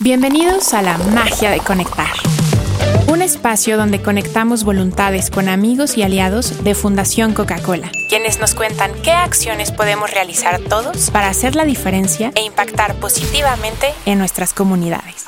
Bienvenidos a la magia de conectar. Un espacio donde conectamos voluntades con amigos y aliados de Fundación Coca-Cola, quienes nos cuentan qué acciones podemos realizar todos para hacer la diferencia e impactar positivamente en nuestras comunidades.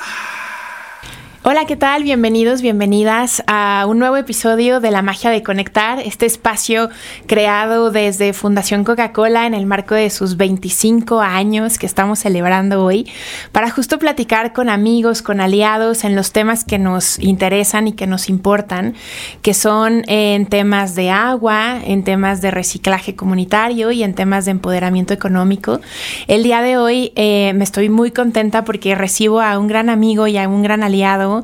Hola, ¿qué tal? Bienvenidos, bienvenidas a un nuevo episodio de La Magia de Conectar, este espacio creado desde Fundación Coca-Cola en el marco de sus 25 años que estamos celebrando hoy, para justo platicar con amigos, con aliados en los temas que nos interesan y que nos importan, que son en temas de agua, en temas de reciclaje comunitario y en temas de empoderamiento económico. El día de hoy eh, me estoy muy contenta porque recibo a un gran amigo y a un gran aliado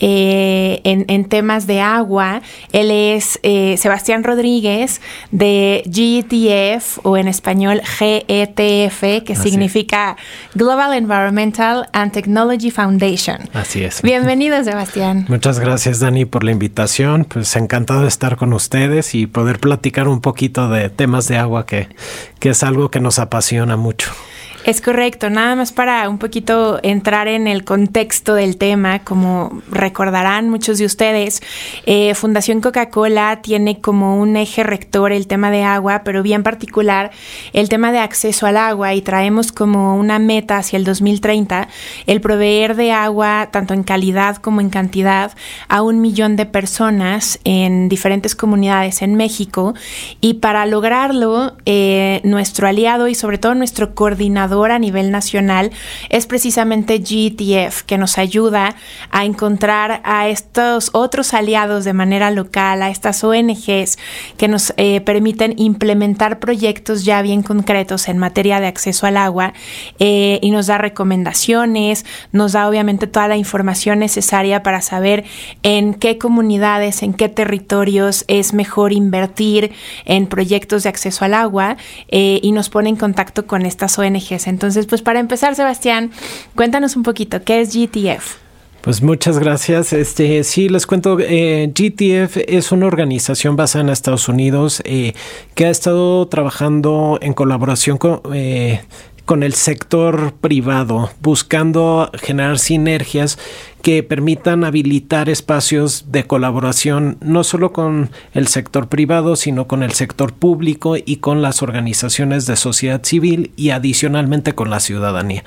eh, en, temas de agua. Él es eh, Sebastián Rodríguez de GETF o en español GETF, que significa Global Environmental and Technology Foundation. Así es. Bienvenido, Sebastián. Muchas gracias, Dani, por la invitación. Pues encantado de estar con ustedes y poder platicar un poquito de temas de agua que, que es algo que nos apasiona mucho. Es correcto, nada más para un poquito entrar en el contexto del tema, como recordarán muchos de ustedes, eh, Fundación Coca-Cola tiene como un eje rector el tema de agua, pero bien particular el tema de acceso al agua y traemos como una meta hacia el 2030 el proveer de agua tanto en calidad como en cantidad a un millón de personas en diferentes comunidades en México y para lograrlo eh, nuestro aliado y sobre todo nuestro coordinador a nivel nacional es precisamente GTF, que nos ayuda a encontrar a estos otros aliados de manera local, a estas ONGs que nos eh, permiten implementar proyectos ya bien concretos en materia de acceso al agua eh, y nos da recomendaciones, nos da obviamente toda la información necesaria para saber en qué comunidades, en qué territorios es mejor invertir en proyectos de acceso al agua eh, y nos pone en contacto con estas ONGs entonces, pues para empezar, Sebastián, cuéntanos un poquito, ¿qué es GTF? Pues muchas gracias. Este sí les cuento. Eh, GTF es una organización basada en Estados Unidos eh, que ha estado trabajando en colaboración con eh, con el sector privado, buscando generar sinergias que permitan habilitar espacios de colaboración no solo con el sector privado, sino con el sector público y con las organizaciones de sociedad civil y adicionalmente con la ciudadanía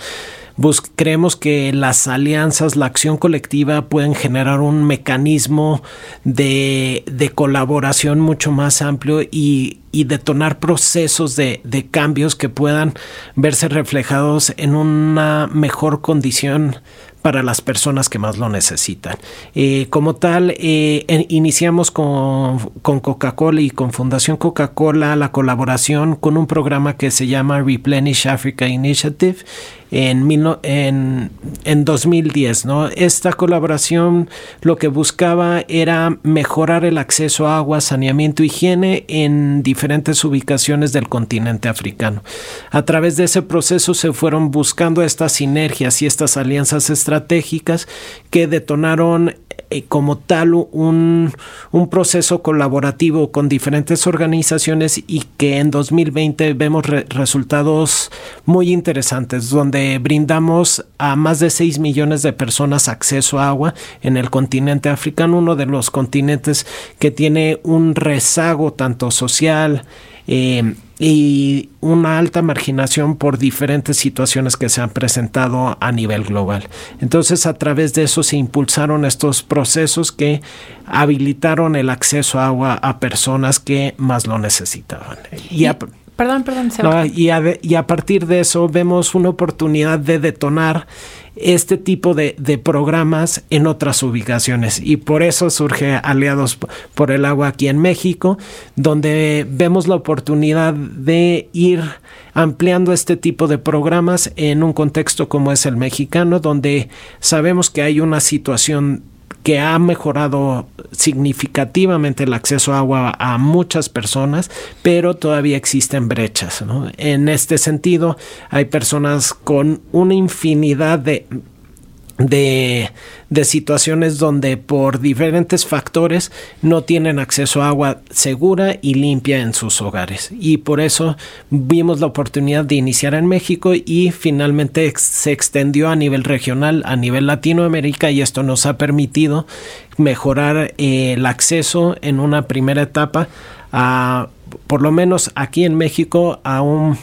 creemos que las alianzas, la acción colectiva pueden generar un mecanismo de, colaboración mucho más amplio y, detonar procesos de, cambios que puedan verse reflejados en una mejor condición para las personas que más lo necesitan. Eh, como tal, eh, iniciamos con, con Coca-Cola y con Fundación Coca-Cola la colaboración con un programa que se llama Replenish Africa Initiative en, en, 2010. ¿no? Esta colaboración lo que buscaba era mejorar el acceso a agua, saneamiento, higiene en diferentes ubicaciones del continente africano. A través de ese proceso se fueron buscando estas sinergias y estas alianzas estratégicas que detonaron eh, como tal un, un, proceso colaborativo con diferentes organizaciones y que en 2020 vemos resultados muy interesantes donde brindamos a más de 6 millones de personas acceso a agua en el continente africano, uno de los continentes que tiene un rezago tanto social, eh, y una alta marginación por diferentes situaciones que se han presentado a nivel global. Entonces, a través de eso se impulsaron estos procesos que habilitaron el acceso a agua a personas que más lo necesitaban. Y, perdón, perdón. y, y a partir de eso vemos una oportunidad de detonar este tipo de, programas en otras ubicaciones y por eso surge Aliados por el Agua aquí en México, donde vemos la oportunidad de ir ampliando este tipo de programas en un contexto como es el mexicano, donde sabemos que hay una situación que ha mejorado significativamente el acceso a agua a muchas personas, pero todavía existen brechas. En este sentido, hay personas con una infinidad de de, de, situaciones donde por diferentes factores no tienen acceso a agua segura y limpia en sus hogares. Y por eso vimos la oportunidad de iniciar en México y finalmente se extendió a nivel regional, a nivel Latinoamérica y esto nos ha permitido mejorar eh, el acceso en una primera etapa a, por lo menos aquí en México, a un,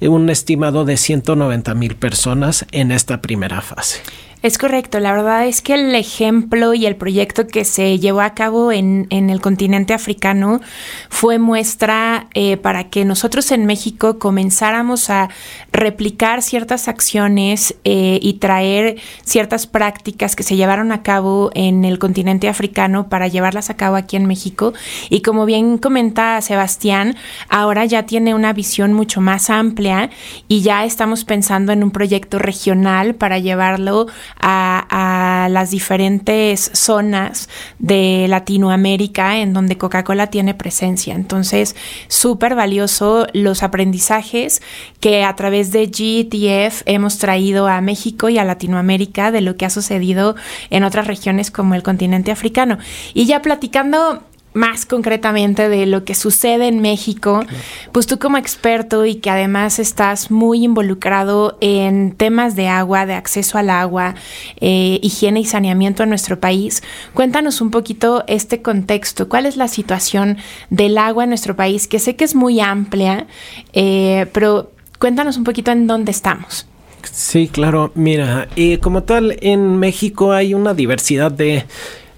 un estimado de 190 mil personas en esta primera fase. Es correcto, la verdad es que el ejemplo y el proyecto que se llevó a cabo en, el continente africano fue muestra eh, para que nosotros en México comenzáramos a replicar ciertas acciones eh, y traer ciertas prácticas que se llevaron a cabo en el continente africano para llevarlas a cabo aquí en México. Y como bien comenta Sebastián, ahora ya tiene una visión mucho más amplia y ya estamos pensando en un proyecto regional para llevarlo a, las diferentes zonas de Latinoamérica en donde Coca-Cola tiene presencia. Entonces, súper valioso los aprendizajes que a través de GTF hemos traído a México y a Latinoamérica de lo que ha sucedido en otras regiones como el continente africano. Y ya platicando más concretamente de lo que sucede en México, pues tú como experto y que además estás muy involucrado en temas de agua, de acceso al agua, eh, higiene y saneamiento en nuestro país, cuéntanos un poquito este contexto, cuál es la situación del agua en nuestro país, que sé que es muy amplia, eh, pero cuéntanos un poquito en dónde estamos. Sí, claro, mira, y como tal, en México hay una diversidad de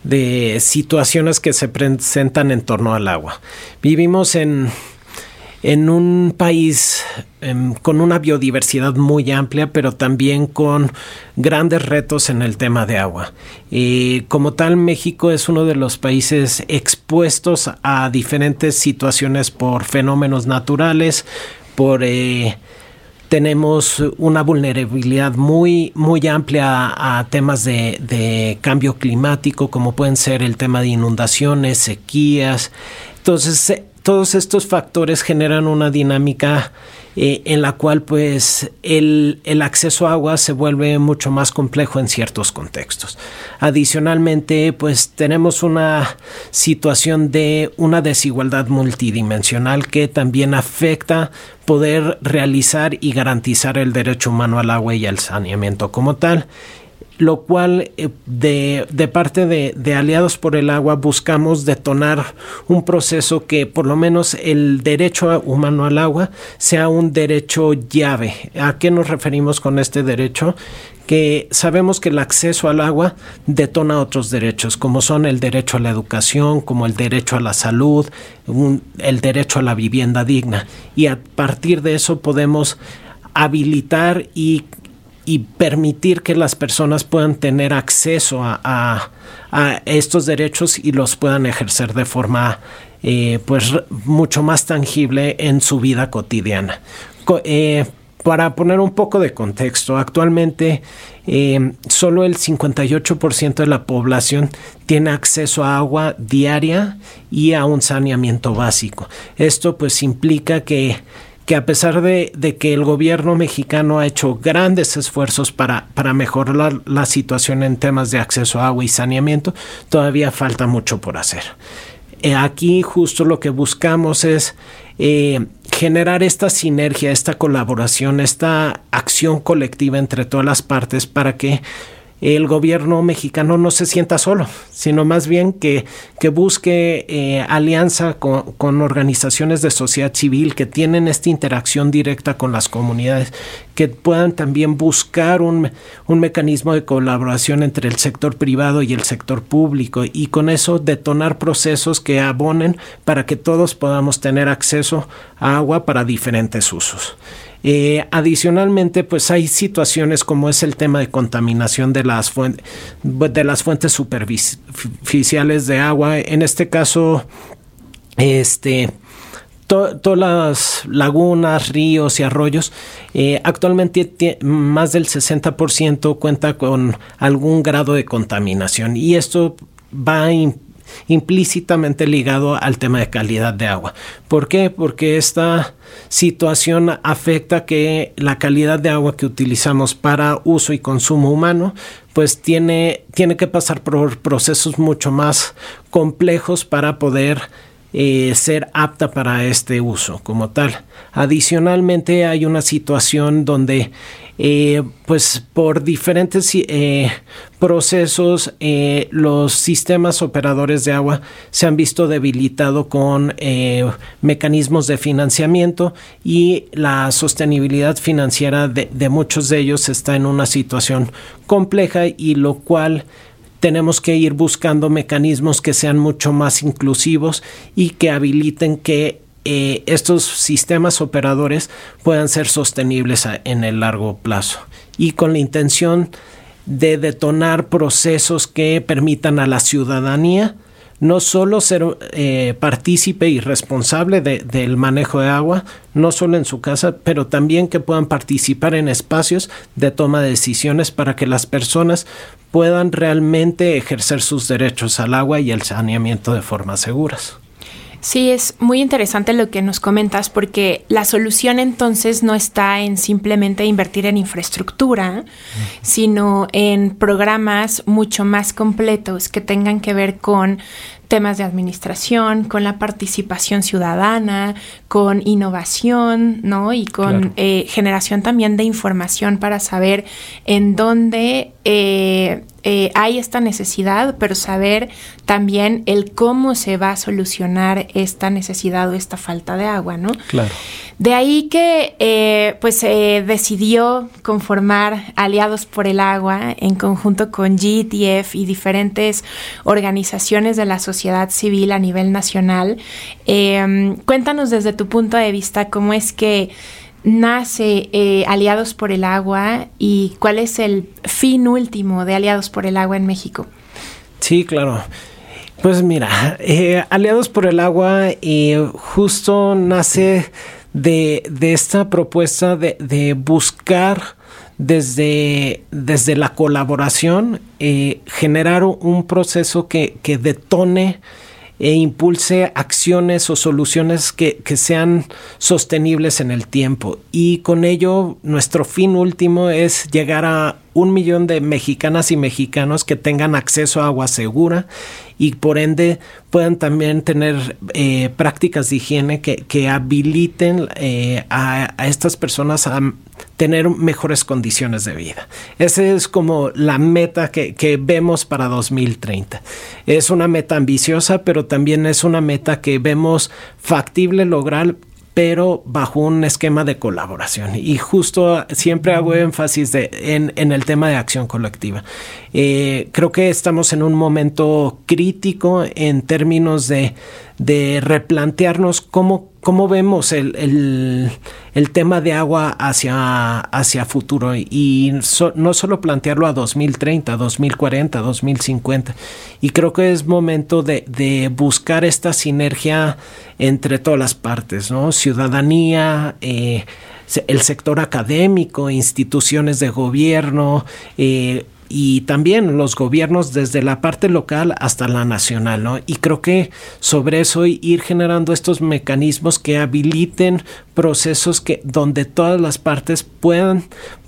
de situaciones que se presentan en torno al agua. Vivimos en, en un país em, con una biodiversidad muy amplia, pero también con grandes retos en el tema de agua. Y como tal, México es uno de los países expuestos a diferentes situaciones por fenómenos naturales, por... Eh, tenemos una vulnerabilidad muy, muy amplia a, temas de, cambio climático, como pueden ser el tema de inundaciones, sequías. Entonces, eh, todos estos factores generan una dinámica eh, en la cual pues el, acceso a agua se vuelve mucho más complejo en ciertos contextos. Adicionalmente pues tenemos una situación de una desigualdad multidimensional que también afecta poder realizar y garantizar el derecho humano al agua y al saneamiento como tal lo cual eh, de, parte de, Aliados por el Agua buscamos detonar un proceso que por lo menos el derecho humano al agua sea un derecho llave. ¿A qué nos referimos con este derecho? que sabemos que el acceso al agua detona otros derechos, como son el derecho a la educación, como el derecho a la salud, el derecho a la vivienda digna. Y a partir de eso podemos habilitar y y permitir que las personas puedan tener acceso a, estos derechos y los puedan ejercer de forma eh, pues mucho más tangible en su vida cotidiana. Eh, para poner un poco de contexto, actualmente eh, solo el 58% de la población tiene acceso a agua diaria y a un saneamiento básico. Esto pues implica que que a pesar de, que el gobierno mexicano ha hecho grandes esfuerzos para, para mejorar la, situación en temas de acceso a agua y saneamiento, todavía falta mucho por hacer. Eh, aquí justo lo que buscamos es eh, generar esta sinergia, esta colaboración, esta acción colectiva entre todas las partes para que el gobierno mexicano no se sienta solo, sino más bien que, que busque eh, alianza con, organizaciones de sociedad civil que tienen esta interacción directa con las comunidades, que puedan también buscar un, un mecanismo de colaboración entre el sector privado y el sector público y con eso detonar procesos que abonen para que todos podamos tener acceso a agua para diferentes usos. Eh, adicionalmente, pues hay situaciones como es el tema de contaminación de las, de las fuentes superficiales de agua. En este caso, este, todas las lagunas, ríos y arroyos, eh, actualmente más del 60% cuenta con algún grado de contaminación y esto va a implícitamente ligado al tema de calidad de agua. ¿Por qué? Porque esta situación afecta que la calidad de agua que utilizamos para uso y consumo humano pues tiene, tiene que pasar por procesos mucho más complejos para poder eh, ser apta para este uso como tal. Adicionalmente hay una situación donde eh, pues por diferentes eh, procesos los sistemas operadores de agua se han visto debilitados con mecanismos de financiamiento y la sostenibilidad financiera de muchos de ellos está en una situación compleja y lo cual tenemos que ir buscando mecanismos que sean mucho más inclusivos y que habiliten que eh, estos sistemas operadores puedan ser sostenibles en el largo plazo. Y con la intención de detonar procesos que permitan a la ciudadanía no solo ser eh, partícipe y responsable del manejo de agua, no solo en su casa, pero también que puedan participar en espacios de toma de decisiones para que las personas puedan realmente ejercer sus derechos al agua y el saneamiento de formas seguras. Sí, es muy interesante lo que nos comentas porque la solución entonces no está en simplemente invertir en infraestructura, sino en programas mucho más completos que tengan que ver con temas de administración, con la participación ciudadana, con innovación, ¿no? Y con eh, generación también de información para saber en dónde eh, eh, hay esta necesidad, pero saber también el cómo se va a solucionar esta necesidad o esta falta de agua, ¿no? Claro. De ahí que eh, pues se decidió conformar Aliados por el Agua en conjunto con GTF y diferentes organizaciones de la sociedad civil a nivel nacional. Em, cuéntanos desde tu punto de vista cómo es que nace eh, Aliados por el Agua y cuál es el fin último de Aliados por el Agua en México. Sí, claro. Pues mira, eh, Aliados por el Agua justo nace de, esta propuesta de, buscar desde, desde, la colaboración eh, generar un proceso que, que detone e impulse acciones o soluciones que, que, sean sostenibles en el tiempo. Y con ello, nuestro fin último es llegar a un millón de mexicanas y mexicanos que tengan acceso a agua segura y por ende puedan también tener eh, prácticas de higiene que, habiliten eh, a, estas personas a tener mejores condiciones de vida. Esa es como la meta que, que, vemos para 2030. Es una meta ambiciosa, pero también es una meta que vemos factible lograr pero bajo un esquema de colaboración. Y justo siempre hago énfasis en, el tema de acción colectiva. Eh, creo que estamos en un momento crítico en términos de, replantearnos cómo, cómo vemos el, tema de agua hacia, hacia futuro y no solo plantearlo a 2030, 2040, 2050. Y creo que es momento de, de buscar esta sinergia entre todas las partes, ¿no? Ciudadanía, eh, el sector académico, instituciones de gobierno, eh, y también los gobiernos desde la parte local hasta la nacional, ¿no? Y creo que sobre eso ir generando estos mecanismos que habiliten procesos que donde todas las partes puedan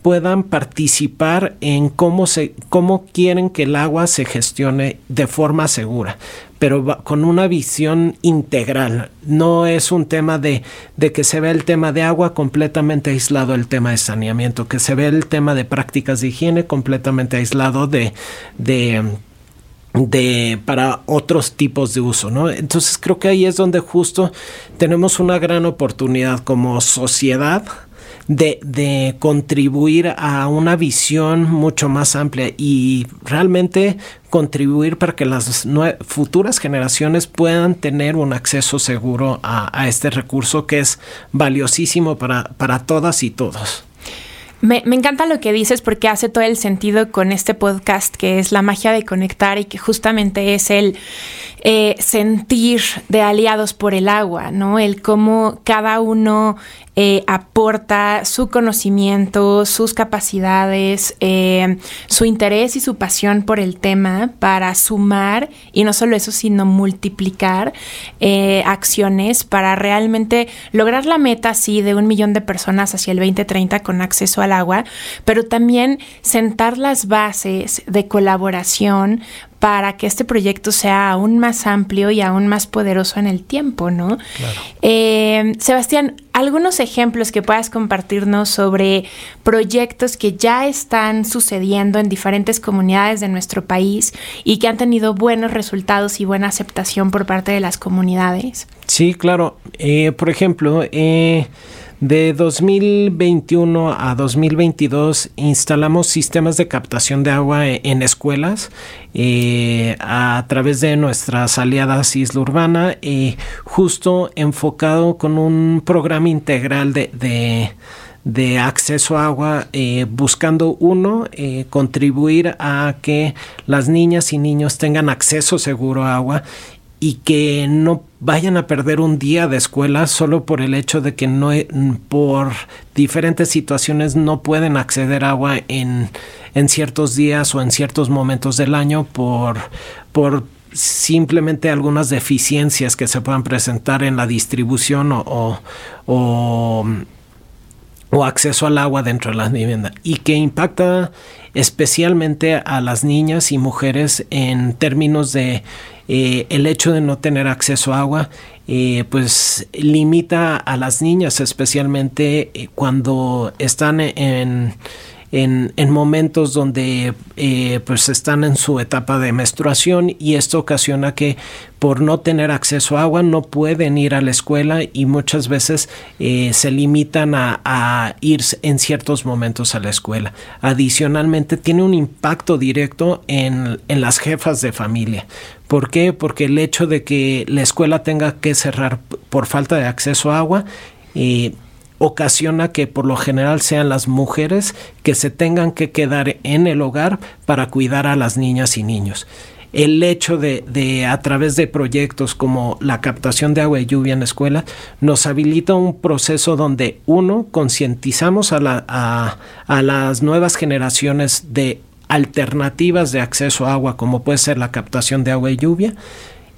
puedan participar en cómo se cómo quieren que el agua se gestione de forma segura pero con una visión integral. No es un tema de, de, que se ve el tema de agua completamente aislado el tema de saneamiento, que se ve el tema de prácticas de higiene completamente aislado de, de, de para otros tipos de uso, ¿no? Entonces creo que ahí es donde justo tenemos una gran oportunidad como sociedad de, de, contribuir a una visión mucho más amplia y realmente contribuir para que las futuras generaciones puedan tener un acceso seguro a, este recurso que es valiosísimo para, para todas y todos. Me, encanta lo que dices porque hace todo el sentido con este podcast que es la magia de conectar y que justamente es el eh, sentir de aliados por el agua, ¿no? El cómo cada uno eh, aporta su conocimiento, sus capacidades, eh, su interés y su pasión por el tema para sumar y no solo eso, sino multiplicar eh, acciones para realmente lograr la meta, sí, de un millón de personas hacia el 2030 con acceso al agua, pero también sentar las bases de colaboración para que este proyecto sea aún más amplio y aún más poderoso en el tiempo, ¿no? Claro. Sebastián, algunos ejemplos que puedas compartirnos sobre proyectos que ya están sucediendo en diferentes comunidades de nuestro país y que han tenido buenos resultados y buena aceptación por parte de las comunidades. Sí, claro. Eh, por ejemplo, eh, de 2021 a 2022 instalamos sistemas de captación de agua e, en escuelas eh, a través de nuestras aliadas Isla Urbana, y justo enfocado con un programa integral de, de acceso a agua, eh, buscando uno, eh, contribuir a que las niñas y niños tengan acceso seguro a agua y que no vayan a perder un día de escuela solo por el hecho de que no por diferentes situaciones no pueden acceder a agua en, en ciertos días o en ciertos momentos del año por, por simplemente algunas deficiencias que se puedan presentar en la distribución o, o, o acceso al agua dentro de las viviendas y que impacta especialmente a las niñas y mujeres en términos de eh, el hecho de no tener acceso a agua eh, pues limita a las niñas especialmente eh, cuando están en en, momentos donde eh, pues están en su etapa de menstruación y esto ocasiona que por no tener acceso a agua no pueden ir a la escuela y muchas veces eh, se limitan a, a, ir en ciertos momentos a la escuela. Adicionalmente tiene un impacto directo en, en las jefas de familia. ¿Por qué? Porque el hecho de que la escuela tenga que cerrar por falta de acceso a agua eh, ocasiona que por lo general sean las mujeres que se tengan que quedar en el hogar para cuidar a las niñas y niños. El hecho de, a través de proyectos como la captación de agua y lluvia en escuela nos habilita un proceso donde uno concientizamos a, a las nuevas generaciones de alternativas de acceso a agua como puede ser la captación de agua y lluvia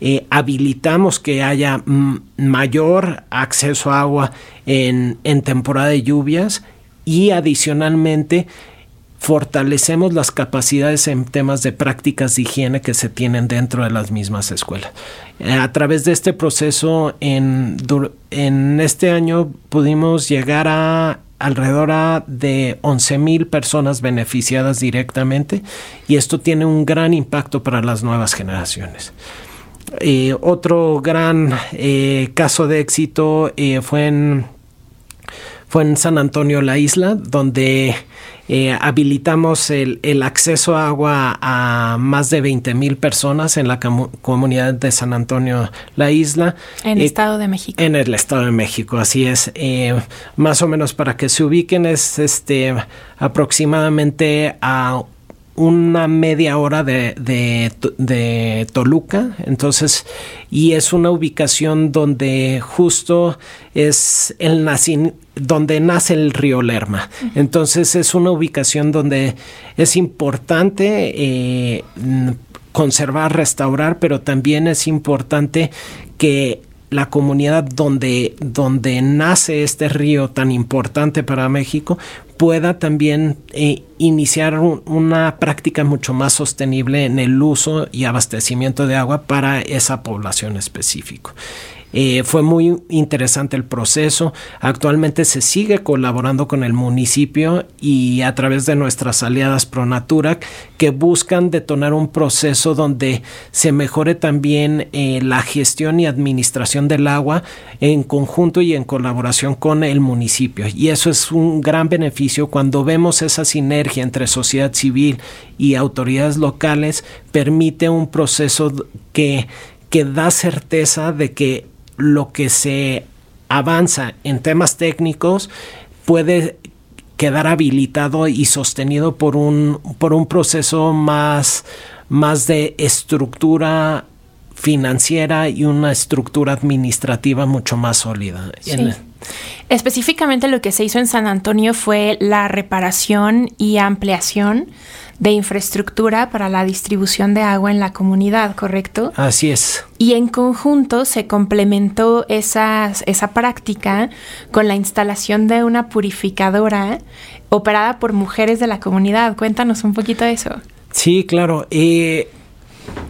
eh, habilitamos que haya mayor acceso a agua en, en temporada de lluvias y adicionalmente fortalecemos las capacidades en temas de prácticas de higiene que se tienen dentro de las mismas escuelas. Eh, a través de este proceso, en, en este año pudimos llegar a alrededor de 11 mil personas beneficiadas directamente y esto tiene un gran impacto para las nuevas generaciones. Eh, otro gran eh, caso de éxito eh, fue, en, fue en San Antonio la isla, donde habilitamos el, acceso a agua a más de 20 mil personas en la comunidad de San Antonio la isla. En el Estado de México. En el Estado de México, así es. más o menos para que se ubiquen es este aproximadamente a una media hora de, de, Toluca, entonces, y es una ubicación donde justo es el nacin, donde nace el río Lerma. Entonces es una ubicación donde es importante eh, conservar, restaurar, pero también es importante que la comunidad donde, donde nace este río tan importante para México pueda también eh, iniciar una práctica mucho más sostenible en el uso y abastecimiento de agua para esa población específica. Eh, fue muy interesante el proceso. Actualmente se sigue colaborando con el municipio y a través de nuestras aliadas Pronatura que buscan detonar un proceso donde se mejore también eh, la gestión y administración del agua en conjunto y en colaboración con el municipio. Y eso es un gran beneficio cuando vemos esa sinergia entre sociedad civil y autoridades locales, permite un proceso que que da certeza de que lo que se avanza en temas técnicos puede quedar habilitado y sostenido por un, por un proceso más, más de estructura financiera y una estructura administrativa mucho más sólida. Específicamente lo que se hizo en San Antonio fue la reparación y ampliación de infraestructura para la distribución de agua en la comunidad, ¿correcto? Así es. Y en conjunto se complementó esa práctica con la instalación de una purificadora operada por mujeres de la comunidad. Cuéntanos un poquito de eso. Sí, claro. Eh,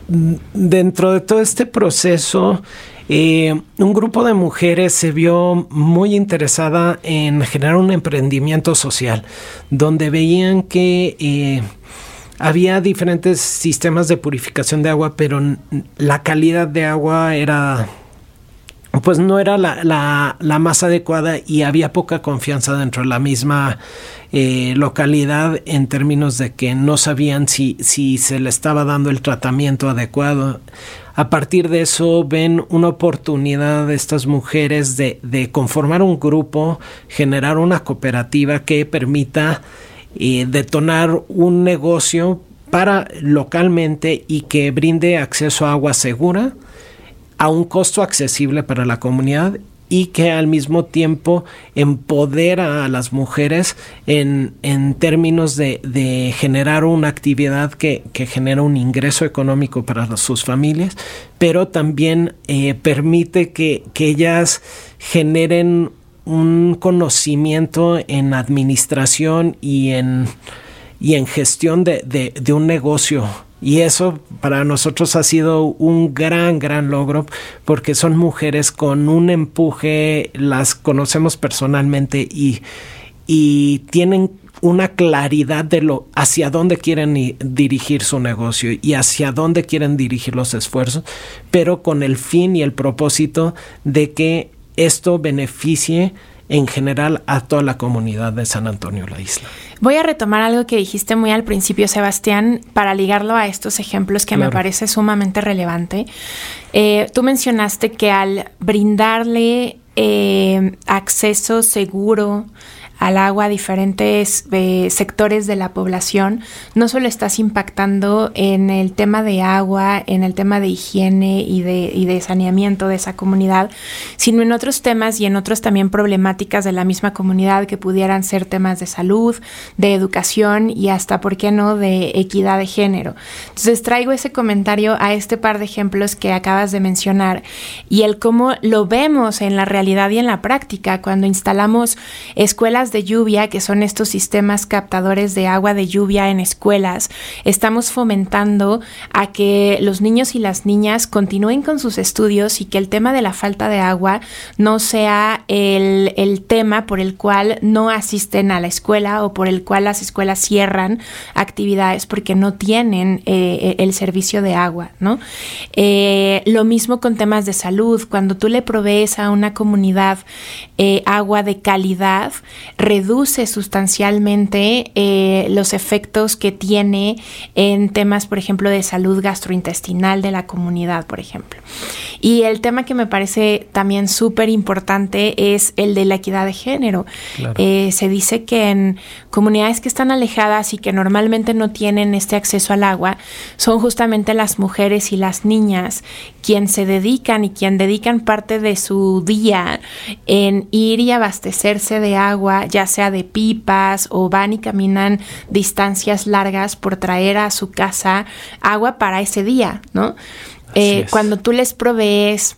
dentro de todo este proceso, eh, un grupo de mujeres se vio muy interesada en generar un emprendimiento social, donde veían que eh, había diferentes sistemas de purificación de agua, pero la calidad de agua era pues no era la, más adecuada y había poca confianza dentro de la misma eh, localidad en términos de que no sabían si, si se le estaba dando el tratamiento adecuado. A partir de eso ven una oportunidad de estas mujeres de, conformar un grupo, generar una cooperativa que permita eh, detonar un negocio para localmente y que brinde acceso a agua segura a un costo accesible para la comunidad y que al mismo tiempo empodera a las mujeres en, términos de, generar una actividad que, genera un ingreso económico para sus familias, pero también eh, permite que, ellas generen un conocimiento en administración y en, y en gestión de, de un negocio y eso para nosotros ha sido un gran, gran logro porque son mujeres con un empuje, las conocemos personalmente y, y tienen una claridad de lo hacia dónde quieren dirigir su negocio y hacia dónde quieren dirigir los esfuerzos, pero con el fin y el propósito de que esto beneficie en general a toda la comunidad de San Antonio la isla. Voy a retomar algo que dijiste muy al principio, Sebastián, para ligarlo a estos ejemplos que me parece sumamente relevante. Eh, tú mencionaste que al brindarle eh, acceso seguro al agua a diferentes eh, sectores de la población, no solo estás impactando en el tema de agua, en el tema de higiene y de, y de saneamiento de esa comunidad, sino en otros temas y en otros también problemáticas de la misma comunidad que pudieran ser temas de salud, de educación y hasta, ¿por qué no?, de equidad de género. Entonces traigo ese comentario a este par de ejemplos que acabas de mencionar y el cómo lo vemos en la realidad y en la práctica cuando instalamos escuelas de lluvia, que son estos sistemas captadores de agua de lluvia en escuelas, estamos fomentando a que los niños y las niñas continúen con sus estudios y que el tema de la falta de agua no sea el, tema por el cual no asisten a la escuela o por el cual las escuelas cierran actividades porque no tienen eh, el servicio de agua, ¿no? Eh, lo mismo con temas de salud, cuando tú le provees a una comunidad eh, agua de calidad, reduce sustancialmente eh, los efectos que tiene en temas, por ejemplo, de salud gastrointestinal de la comunidad, por ejemplo. Y el tema que me parece también súper importante es el de la equidad de género. Eh, se dice que en comunidades que están alejadas y que normalmente no tienen este acceso al agua, son justamente las mujeres y las niñas quien se dedican y quien dedican parte de su día en ir y abastecerse de agua ya sea de pipas o van y caminan distancias largas por traer a su casa agua para ese día, ¿no? Eh, cuando tú les provees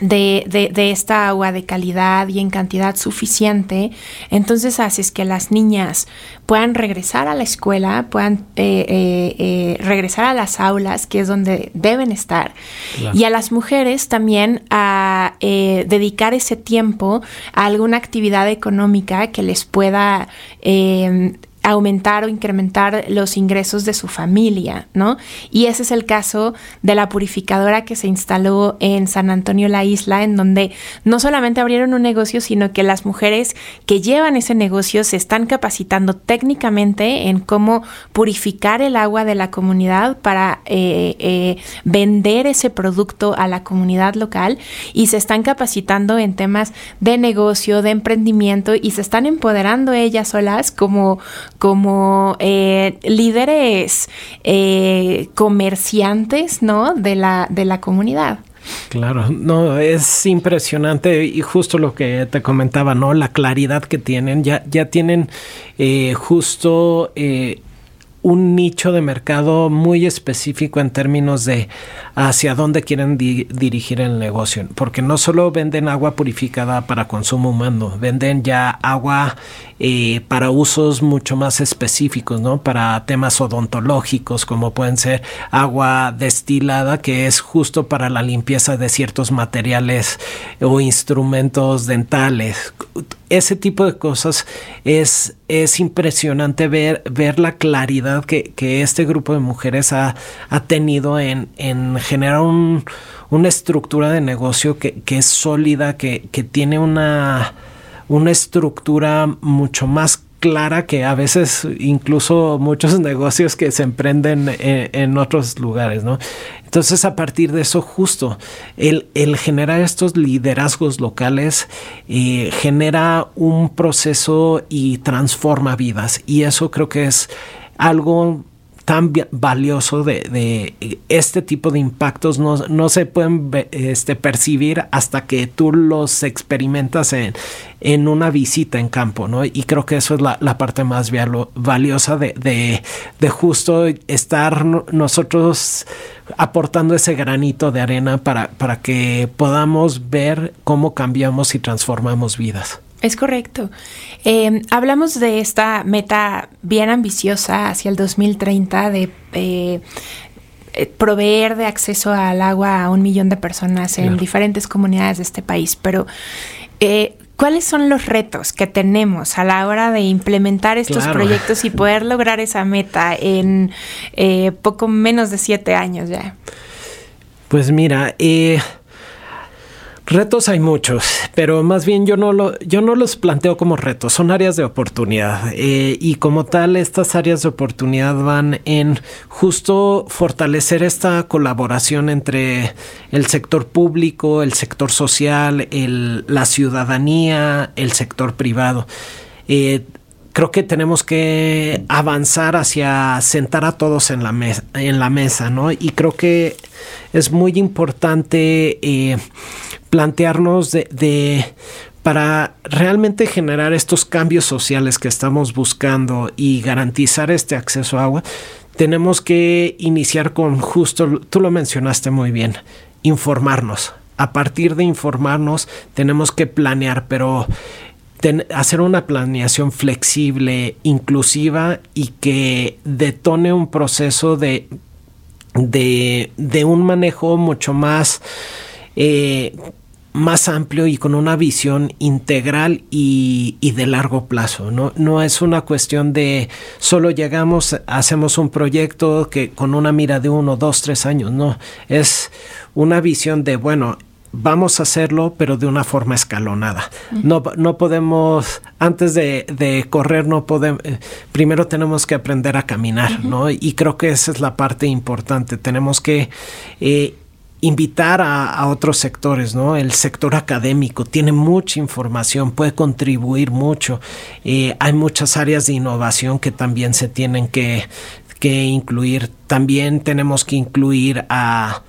de, de, esta agua de calidad y en cantidad suficiente, entonces haces que las niñas puedan regresar a la escuela, puedan eh, eh, regresar a las aulas, que es donde deben estar, y a las mujeres también a dedicar ese tiempo a alguna actividad económica que les pueda aumentar o incrementar los ingresos de su familia, ¿no? Y ese es el caso de la purificadora que se instaló en San Antonio la Isla, en donde no solamente abrieron un negocio, sino que las mujeres que llevan ese negocio se están capacitando técnicamente en cómo purificar el agua de la comunidad para eh, eh, vender ese producto a la comunidad local y se están capacitando en temas de negocio, de emprendimiento y se están empoderando ellas solas como, como eh, líderes comerciantes ¿no? de, la, de la comunidad. Claro, no, es impresionante y justo lo que te comentaba, ¿no? La claridad que tienen, ya, ya tienen eh, justo eh, un nicho de mercado muy específico en términos de hacia dónde quieren dirigir el negocio, porque no solo venden agua purificada para consumo humano, venden ya agua eh, para usos mucho más específicos, ¿no? Para temas odontológicos, como pueden ser agua destilada, que es justo para la limpieza de ciertos materiales o instrumentos dentales. Ese tipo de cosas es, es impresionante ver, ver la claridad que, este grupo de mujeres ha, tenido en, generar una estructura de negocio que, es sólida, que, que tiene una una estructura mucho más clara que a veces incluso muchos negocios que se emprenden en, otros lugares, ¿no? Entonces a partir de eso justo el, generar estos liderazgos locales eh, genera un proceso y transforma vidas y eso creo que es algo tan valioso de, este tipo de impactos no, no se pueden este, percibir hasta que tú los experimentas en, en, una visita en campo, ¿no? Y creo que eso es la, la parte más valiosa de, de, justo estar nosotros aportando ese granito de arena para, para que podamos ver cómo cambiamos y transformamos vidas. Es correcto. Em, hablamos de esta meta bien ambiciosa hacia el 2030 de eh, eh, proveer de acceso al agua a un millón de personas en diferentes comunidades de este país, pero eh, ¿cuáles son los retos que tenemos a la hora de implementar estos proyectos y poder lograr esa meta en poco menos de siete años ya? Pues mira, eh, Retos hay muchos, pero más bien yo no, lo, yo no los planteo como retos, son áreas de oportunidad. Eh, y como tal, estas áreas de oportunidad van en justo fortalecer esta colaboración entre el sector público, el sector social, la ciudadanía, el sector privado. Eh, creo que tenemos que avanzar hacia sentar a todos en la mesa, en la mesa ¿no? Y creo que es muy importante eh, plantearnos de, para realmente generar estos cambios sociales que estamos buscando y garantizar este acceso a agua, tenemos que iniciar con justo, tú lo mencionaste muy bien, informarnos. A partir de informarnos tenemos que planear, pero hacer una planeación flexible, inclusiva y que detone un proceso de, de, de un manejo mucho más eh, más amplio y con una visión integral y, de largo plazo. ¿no? no es una cuestión de solo llegamos, hacemos un proyecto que con una mira de uno, dos, tres años. No, es una visión de, bueno, vamos a hacerlo, pero de una forma escalonada. No, no podemos, antes de, correr, no podemos, eh, primero tenemos que aprender a caminar, ¿no? Y creo que esa es la parte importante. Tenemos que eh, invitar a, otros sectores, ¿no? El sector académico tiene mucha información, puede contribuir mucho. Eh, hay muchas áreas de innovación que también se tienen que, que incluir. También tenemos que incluir a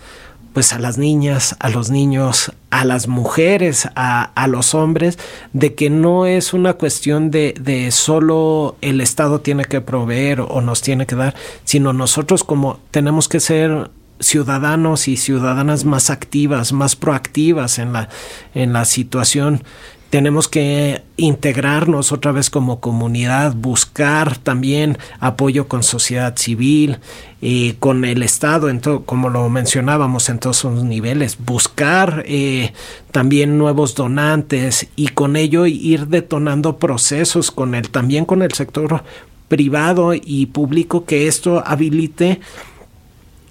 pues a las niñas, a los niños, a las mujeres, a, a, los hombres, de que no es una cuestión de, de solo el Estado tiene que proveer o nos tiene que dar, sino nosotros como tenemos que ser ciudadanos y ciudadanas más activas, más proactivas en la, en la situación. Tenemos que integrarnos otra vez como comunidad, buscar también apoyo con sociedad civil, y con el Estado, en como lo mencionábamos en todos sus niveles, buscar eh, también nuevos donantes y con ello ir detonando procesos con el, también con el sector privado y público que esto habilite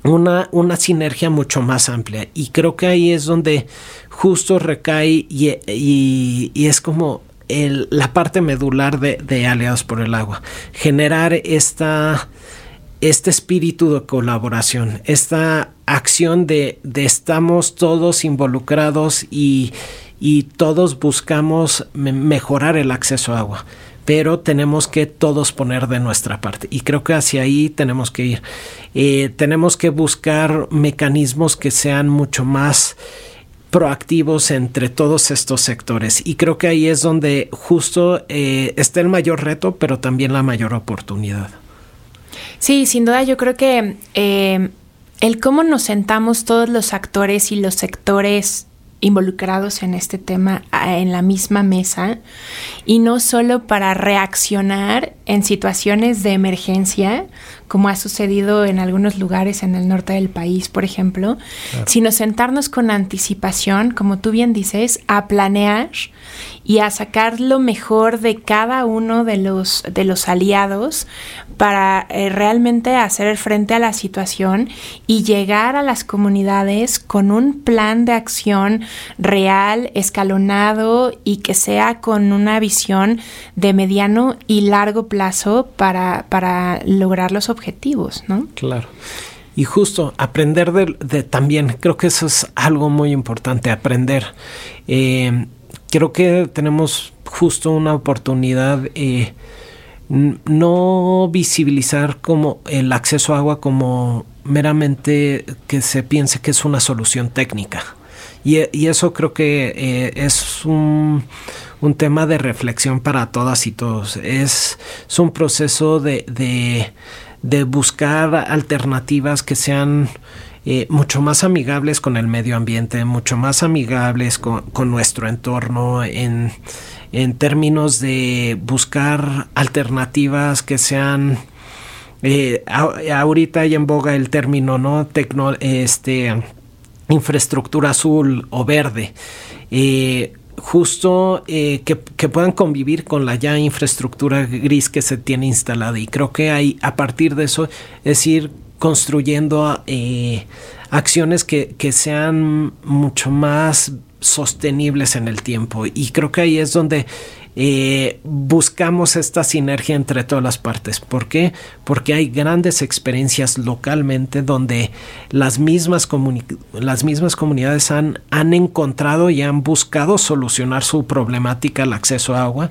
una, una sinergia mucho más amplia. Y creo que ahí es donde justo recae y, es como la parte medular de, Aliados por el Agua. Generar esta, este espíritu de colaboración, esta acción de, de estamos todos involucrados y, y todos buscamos mejorar el acceso a agua pero tenemos que todos poner de nuestra parte y creo que hacia ahí tenemos que ir. Eh, tenemos que buscar mecanismos que sean mucho más proactivos entre todos estos sectores y creo que ahí es donde justo eh, está el mayor reto pero también la mayor oportunidad. Sí, sin duda yo creo que eh, el cómo nos sentamos todos los actores y los sectores involucrados en este tema en la misma mesa y no solo para reaccionar en situaciones de emergencia, como ha sucedido en algunos lugares en el norte del país, por ejemplo, sino sentarnos con anticipación, como tú bien dices, a planear y a sacar lo mejor de cada uno de los, de los aliados para eh, realmente hacer frente a la situación y llegar a las comunidades con un plan de acción real, escalonado y que sea con una visión de mediano y largo plazo para, para lograr los objetivos, ¿no? Claro. Y justo aprender de, también, creo que eso es algo muy importante, aprender. Eh, creo que tenemos justo una oportunidad eh, no visibilizar como el acceso a agua como meramente que se piense que es una solución técnica. Y, eso creo que eh, es un, tema de reflexión para todas y todos. Es, un proceso de, de buscar alternativas que sean eh, mucho más amigables con el medio ambiente, mucho más amigables con, nuestro entorno en, términos de buscar alternativas que sean eh, ahorita hay en boga el término no Tecno, este infraestructura azul o verde. Eh, justo que, que, puedan convivir con la ya infraestructura gris que se tiene instalada. Y creo que hay a partir de eso es ir construyendo eh, acciones que, sean mucho más sostenibles en el tiempo. Y creo que ahí es donde eh, buscamos esta sinergia entre todas las partes. ¿Por qué? Porque hay grandes experiencias localmente donde las mismas, las mismas comunidades han, han encontrado y han buscado solucionar su problemática al acceso a agua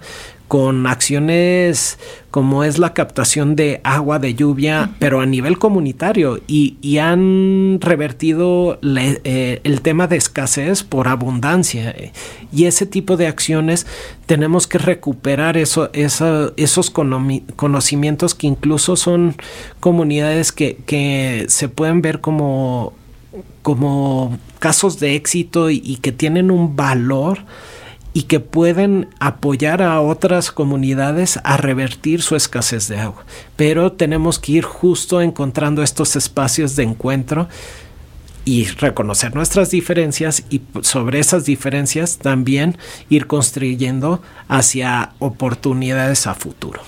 con acciones como es la captación de agua de lluvia, pero a nivel comunitario, y, han revertido eh, el tema de escasez por abundancia. Y ese tipo de acciones tenemos que recuperar eso, esos conocimientos que incluso son comunidades que, que se pueden ver como, como casos de éxito y que tienen un valor y que pueden apoyar a otras comunidades a revertir su escasez de agua. Pero tenemos que ir justo encontrando estos espacios de encuentro y reconocer nuestras diferencias y sobre esas diferencias también ir construyendo hacia oportunidades a futuro.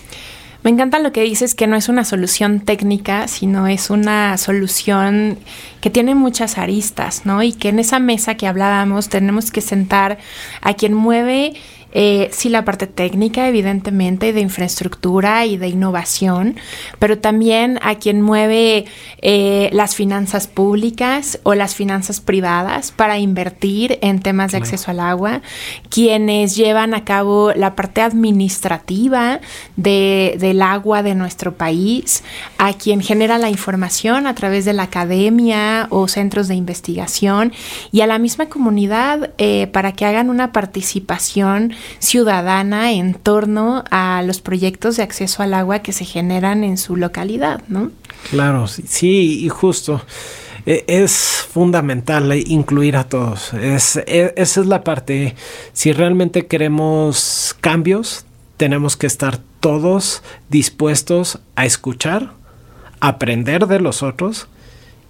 Me encanta lo que dices, que no es una solución técnica, sino es una solución que tiene muchas aristas, ¿no? Y que en esa mesa que hablábamos tenemos que sentar a quien mueve eh, sí la parte técnica, evidentemente, de infraestructura y de innovación, pero también a quien mueve eh, las finanzas públicas o las finanzas privadas para invertir en temas de acceso al agua, quienes llevan a cabo la parte administrativa de, del agua de nuestro país, a quien genera la información a través de la academia o centros de investigación y a la misma comunidad eh, para que hagan una participación ciudadana en torno a los proyectos de acceso al agua que se generan en su localidad, ¿no? Claro, sí, y justo. E, es fundamental incluir a todos. Es, e, esa es la parte. Si realmente queremos cambios, tenemos que estar todos dispuestos a escuchar, aprender de los otros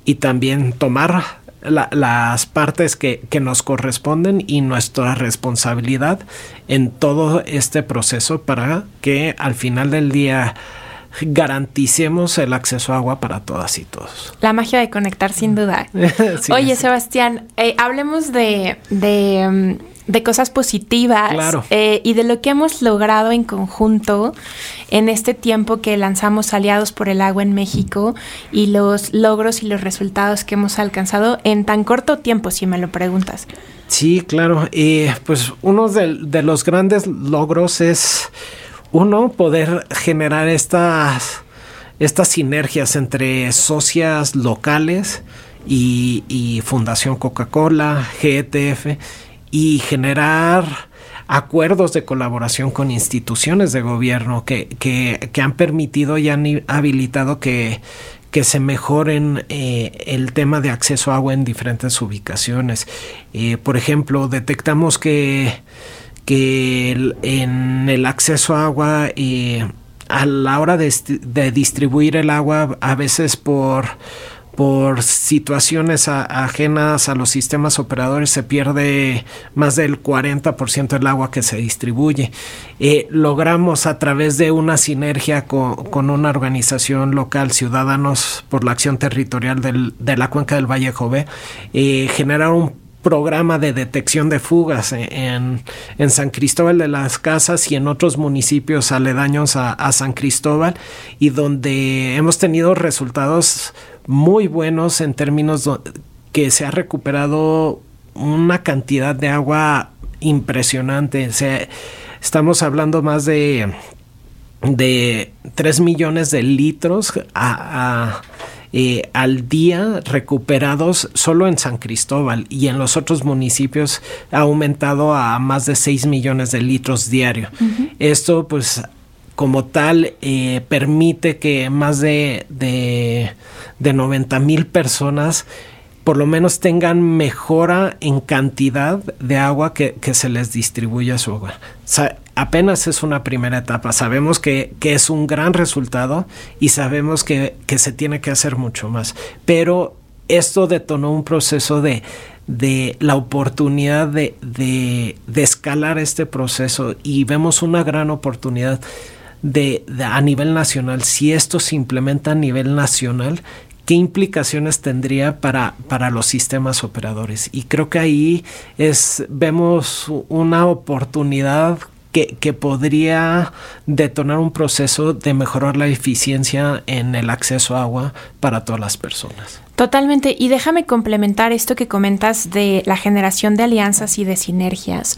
y también tomar las partes que, nos corresponden y nuestra responsabilidad en todo este proceso para que al final del día garanticemos el acceso a agua para todas y todos. La magia de conectar, sin duda. Oye, Sebastián, eh, hablemos de, de, mm, cosas positivas eh, y de lo que hemos logrado en conjunto en este tiempo que lanzamos Aliados por el Agua en México y los logros y los resultados que hemos alcanzado en tan corto tiempo, si me lo preguntas. Sí, claro. Y pues uno de los grandes logros es uno, poder generar estas, estas sinergias entre socias locales y, Fundación Coca-Cola, GTF, y generar acuerdos de colaboración con instituciones de gobierno que, que, han permitido y han habilitado que, que se mejoren eh, el tema de acceso a agua en diferentes ubicaciones. Eh, por ejemplo, detectamos que que en el acceso a agua y a la hora de, distribuir el agua a veces por por situaciones ajenas a los sistemas operadores se pierde más del 40% del agua que se distribuye. Eh, logramos a través de una sinergia con, una organización local, Ciudadanos por la Acción Territorial de la Cuenca del Valle Jove, eh, generar un programa de detección de fugas en, en, San Cristóbal de las Casas y en otros municipios aledaños a, San Cristóbal y donde hemos tenido resultados muy buenos en términos que se ha recuperado una cantidad de agua impresionante. estamos hablando más de, de 3 millones de litros a eh, al día recuperados solo en San Cristóbal y en los otros municipios ha aumentado a más de 6 millones de litros diario. Esto pues como tal eh, permite que más de, de, de 90 mil personas por lo menos tengan mejora en cantidad de agua que, se les distribuye a su hogar. apenas es una primera etapa. Sabemos que, es un gran resultado y sabemos que, se tiene que hacer mucho más. Pero esto detonó un proceso de, de la oportunidad de, de, escalar este proceso y vemos una gran oportunidad de, a nivel nacional. Si esto se implementa a nivel nacional, qué implicaciones tendría para, para los sistemas operadores. Y creo que ahí es, vemos una oportunidad que, que, podría detonar un proceso de mejorar la eficiencia en el acceso a agua para todas las personas. Totalmente. Y déjame complementar esto que comentas de la generación de alianzas y de sinergias,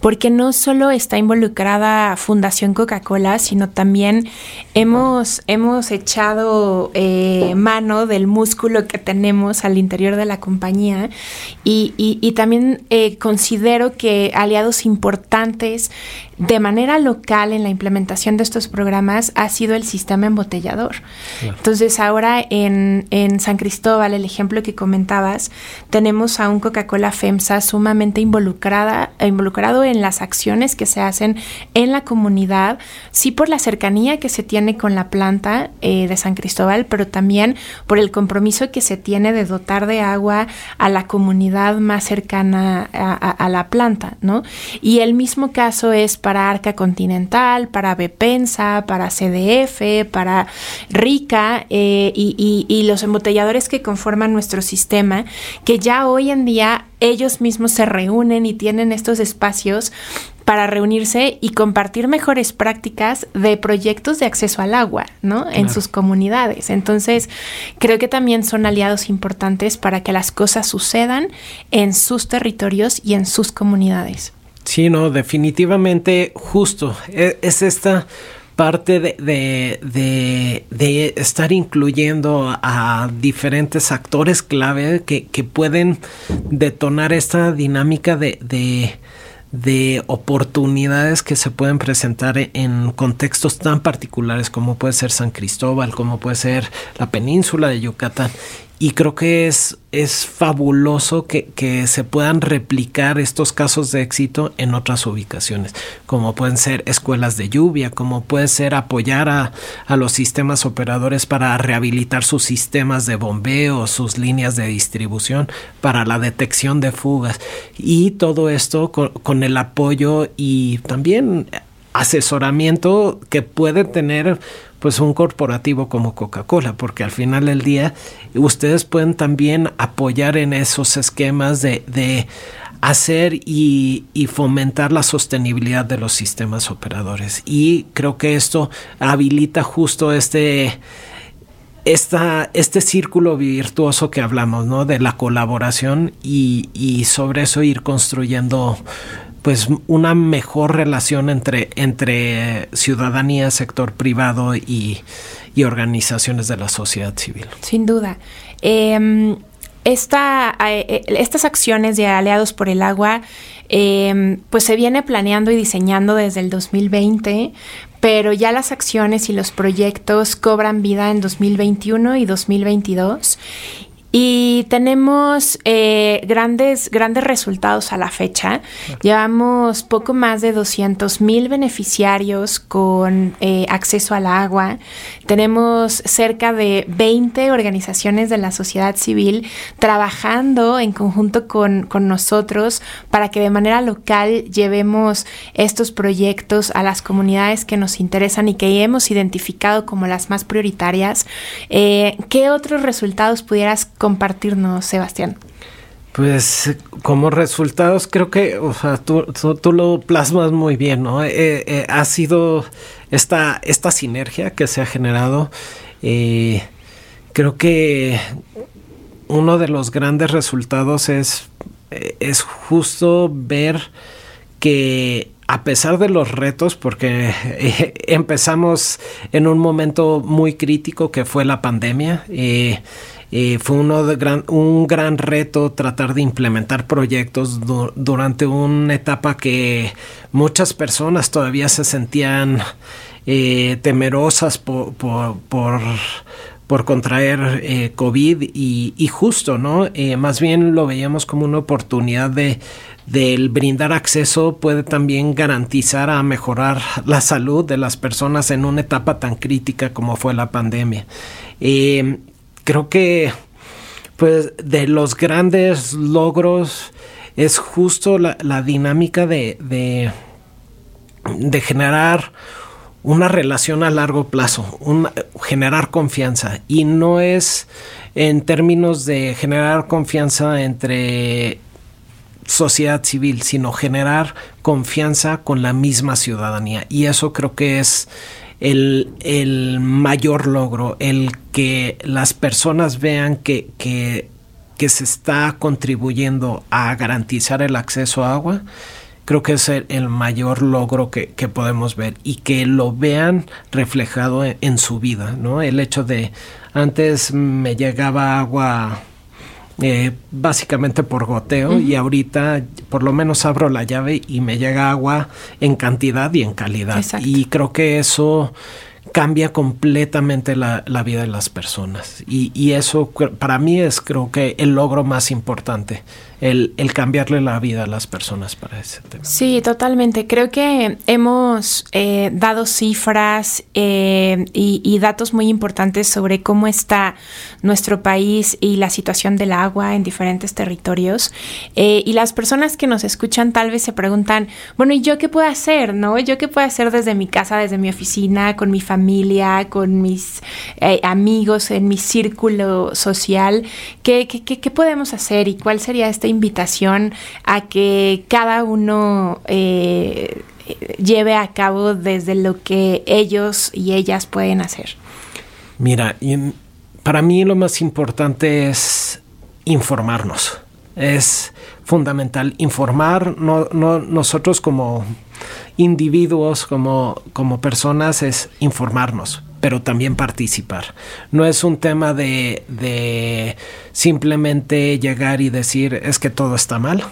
porque no solo está involucrada Fundación Coca-Cola, sino también hemos, hemos echado eh, mano del músculo que tenemos al interior de la compañía y, y, también eh, considero que aliados importantes de manera local en la implementación de estos programas ha sido el sistema embotellador. Entonces ahora en, en San Cristóbal, el ejemplo que comentabas, tenemos a un Coca-Cola FEMSA sumamente involucrada, involucrado en las acciones que se hacen en la comunidad, sí por la cercanía que se tiene con la planta eh, de San Cristóbal, pero también por el compromiso que se tiene de dotar de agua a la comunidad más cercana a, la planta, ¿no? Y el mismo caso es para Arca Continental, para Bepensa, para CDF, para Rica eh, y, y los embotelladores que conforman nuestro sistema, que ya hoy en día ellos mismos se reúnen y tienen estos espacios para reunirse y compartir mejores prácticas de proyectos de acceso al agua, ¿no? En sus comunidades. Entonces, creo que también son aliados importantes para que las cosas sucedan en sus territorios y en sus comunidades. Sí, no, definitivamente justo. E, es esta parte de, de, estar incluyendo a diferentes actores clave que, que pueden detonar esta dinámica de, de oportunidades que se pueden presentar en contextos tan particulares como puede ser San Cristóbal, como puede ser la península de Yucatán y creo que es, es fabuloso que, se puedan replicar estos casos de éxito en otras ubicaciones, como pueden ser escuelas de lluvia, como puede ser apoyar a, los sistemas operadores para rehabilitar sus sistemas de bombeo, sus líneas de distribución, para la detección de fugas. Y todo esto con el apoyo y también asesoramiento que puede tener pues un corporativo como Coca-Cola, porque al final del día ustedes pueden también apoyar en esos esquemas de, de hacer y, fomentar la sostenibilidad de los sistemas operadores. Y creo que esto habilita justo este, esta, este círculo virtuoso que hablamos, ¿no? De la colaboración y, y sobre eso ir construyendo pues una mejor relación entre, entre ciudadanía, sector privado y, y organizaciones de la sociedad civil. Sin duda. Em, esta, eh, estas acciones de Aliados por el Agua, em, pues se viene planeando y diseñando desde el 2020, pero ya las acciones y los proyectos cobran vida en 2021 y 2022. Y tenemos eh, grandes, grandes resultados a la fecha. Llevamos poco más de 200 mil beneficiarios con eh, acceso al agua. Tenemos cerca de 20 organizaciones de la sociedad civil trabajando en conjunto con, con nosotros para que de manera local llevemos estos proyectos a las comunidades que nos interesan y que hemos identificado como las más prioritarias. Eh, ¿Qué otros resultados pudieras compartirnos, Sebastián? Pues como resultados creo que, o sea, tú, lo plasmas muy bien, ¿no? Eh, eh, ha sido esta, esta sinergia que se ha generado. Eh, creo que uno de los grandes resultados es, es justo ver que a pesar de los retos, porque empezamos en un momento muy crítico que fue la pandemia, eh, fue uno de un gran reto tratar de implementar proyectos durante una etapa que muchas personas todavía se sentían eh, temerosas por, contraer eh, COVID y, justo, ¿no? más bien lo veíamos como una oportunidad de del brindar acceso puede también garantizar a mejorar la salud de las personas en una etapa tan crítica como fue la pandemia creo que pues de los grandes logros es justo la, dinámica de, de, generar una relación a largo plazo, generar confianza. Y no es en términos de generar confianza entre sociedad civil, sino generar confianza con la misma ciudadanía. Y eso creo que es el, mayor logro, el que las personas vean que, que, se está contribuyendo a garantizar el acceso a agua, creo que es el, mayor logro que, podemos ver y que lo vean reflejado en, su vida, ¿no? El hecho de antes me llegaba agua eh, básicamente por goteo y ahorita por lo menos abro la llave y me llega agua en cantidad y en calidad. Y creo que eso cambia completamente la, vida de las personas. Y, y, eso para mí es creo que el logro más importante el, cambiarle la vida a las personas para ese tema. Sí, totalmente. Creo que hemos eh, dado cifras eh, y, datos muy importantes sobre cómo está nuestro país y la situación del agua en diferentes territorios. Eh, y las personas que nos escuchan tal vez se preguntan, bueno, ¿y yo qué puedo hacer? ¿No? ¿Yo qué puedo hacer desde mi casa, desde mi oficina, con mi familia, con mis amigos, en mi círculo social? ¿Qué, qué, qué, qué podemos hacer y cuál sería este invitación a que cada uno eh, lleve a cabo desde lo que ellos y ellas pueden hacer? Mira, para mí lo más importante es informarnos. Es fundamental informar, no, nosotros como individuos, como, como personas, es informarnos pero también participar. No es un tema de, simplemente llegar y decir es que todo está mal,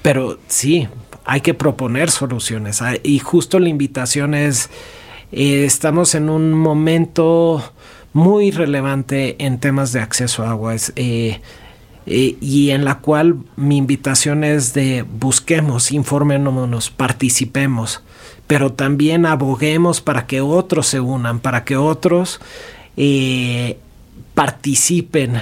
pero sí, hay que proponer soluciones. Ah, y justo la invitación es, eh, estamos en un momento muy relevante en temas de acceso a agua. Eh, eh, y en la cual mi invitación es de busquemos, informémonos, participemos pero también aboguemos para que otros se unan, para que otros eh, participen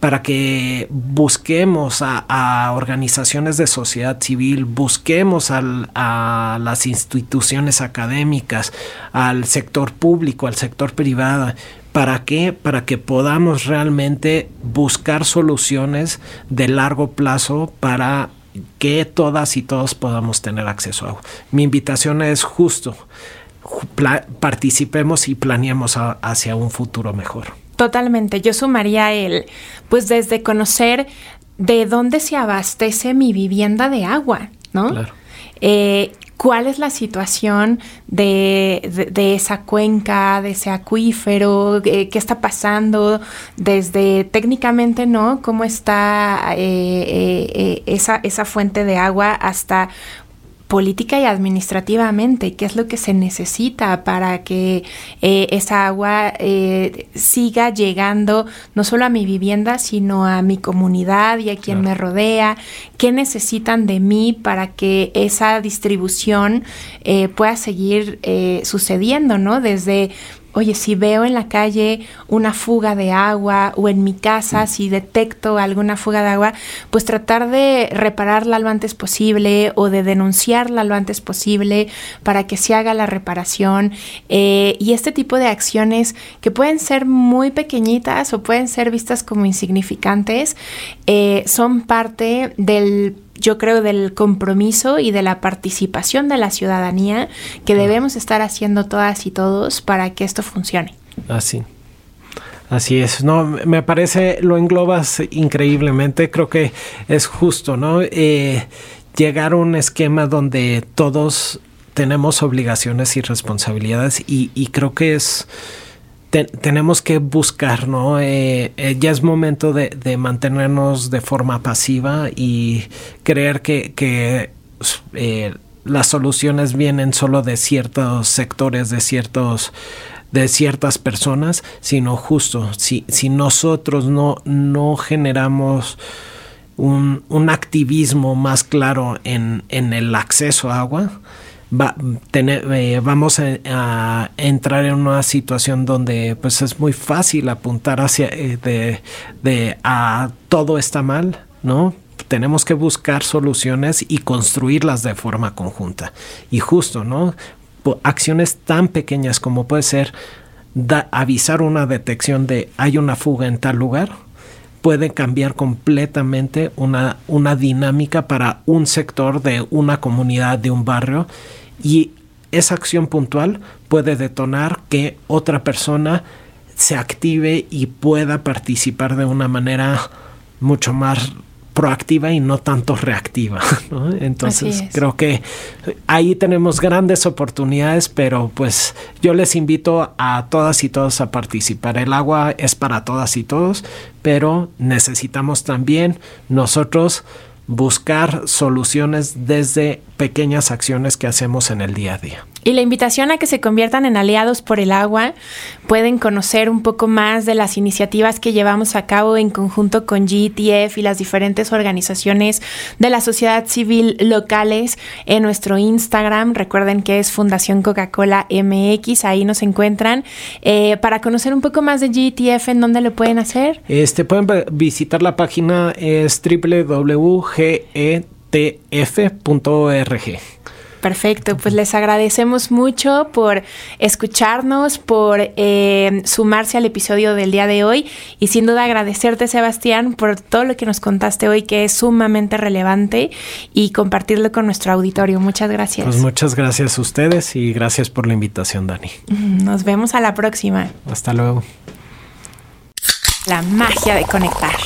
para que busquemos a, organizaciones de sociedad civil, busquemos a las instituciones académicas, al sector público, al sector privado. ¿Para qué? Para que podamos realmente buscar soluciones de largo plazo para que todas y todos podamos tener acceso a agua. Mi invitación es justo, participemos y planeemos hacia un futuro mejor. Totalmente, yo sumaría el, pues desde conocer de dónde se abastece mi vivienda de agua, ¿no? Claro. Eh, cuál es la situación de, de, esa cuenca, de ese acuífero, eh, qué está pasando desde técnicamente, ¿no? Cómo está eh, eh, esa, esa fuente de agua hasta política y administrativamente, qué es lo que se necesita para que eh, esa agua eh, siga llegando no solo a mi vivienda, sino a mi comunidad y a quien me rodea, qué necesitan de mí para que esa distribución eh, pueda seguir sucediendo, ¿no? Desde oye, si veo en la calle una fuga de agua o en mi casa, si detecto alguna fuga de agua, pues tratar de repararla lo antes posible o de denunciarla lo antes posible para que se haga la reparación. Eh, y este tipo de acciones que pueden ser muy pequeñitas o pueden ser vistas como insignificantes, eh, son parte del yo creo, del compromiso y de la participación de la ciudadanía que debemos estar haciendo todas y todos para que esto funcione. Así. Así es, no, me parece, lo englobas increíblemente, creo que es justo, ¿no? Eh, llegar a un esquema donde todos tenemos obligaciones y responsabilidades y, y creo que es tenemos que buscar, ¿no? Eh, eh, ya es momento de, mantenernos de forma pasiva y creer que, eh, las soluciones vienen solo de ciertos sectores, de ciertos de ciertas personas, sino justo si, si nosotros no, no generamos un, un activismo más claro en, en el acceso a agua, eh, vamos a, entrar en una situación donde pues es muy fácil apuntar hacia eh, de, a todo está mal, ¿no? Tenemos que buscar soluciones y construirlas de forma conjunta. Y justo, ¿no? Acciones tan pequeñas como puede ser avisar una detección de hay una fuga en tal lugar, puede cambiar completamente una, una dinámica para un sector de una comunidad, de un barrio. Y esa acción puntual puede detonar que otra persona se active y pueda participar de una manera mucho más proactiva y no tanto reactiva. Entonces creo que ahí tenemos grandes oportunidades, pero pues yo les invito a todas y todos a participar. El agua es para todas y todos, pero necesitamos también nosotros buscar soluciones desde pequeñas acciones que hacemos en el día a día. Y la invitación a que se conviertan en aliados por el agua, pueden conocer un poco más de las iniciativas que llevamos a cabo en conjunto con GTF y las diferentes organizaciones de la sociedad civil locales en nuestro Instagram. Recuerden que es Fundación Coca-Cola MX, ahí nos encuentran. Eh, para conocer un poco más de GTF, ¿en dónde lo pueden hacer? Este, pueden visitar la página, es www.getf.org. Perfecto, pues les agradecemos mucho por escucharnos, por eh, sumarse al episodio del día de hoy y sin duda agradecerte Sebastián por todo lo que nos contaste hoy que es sumamente relevante y compartirlo con nuestro auditorio. Muchas gracias. Pues muchas gracias a ustedes y gracias por la invitación Dani. Nos vemos a la próxima. Hasta luego. La magia de conectar.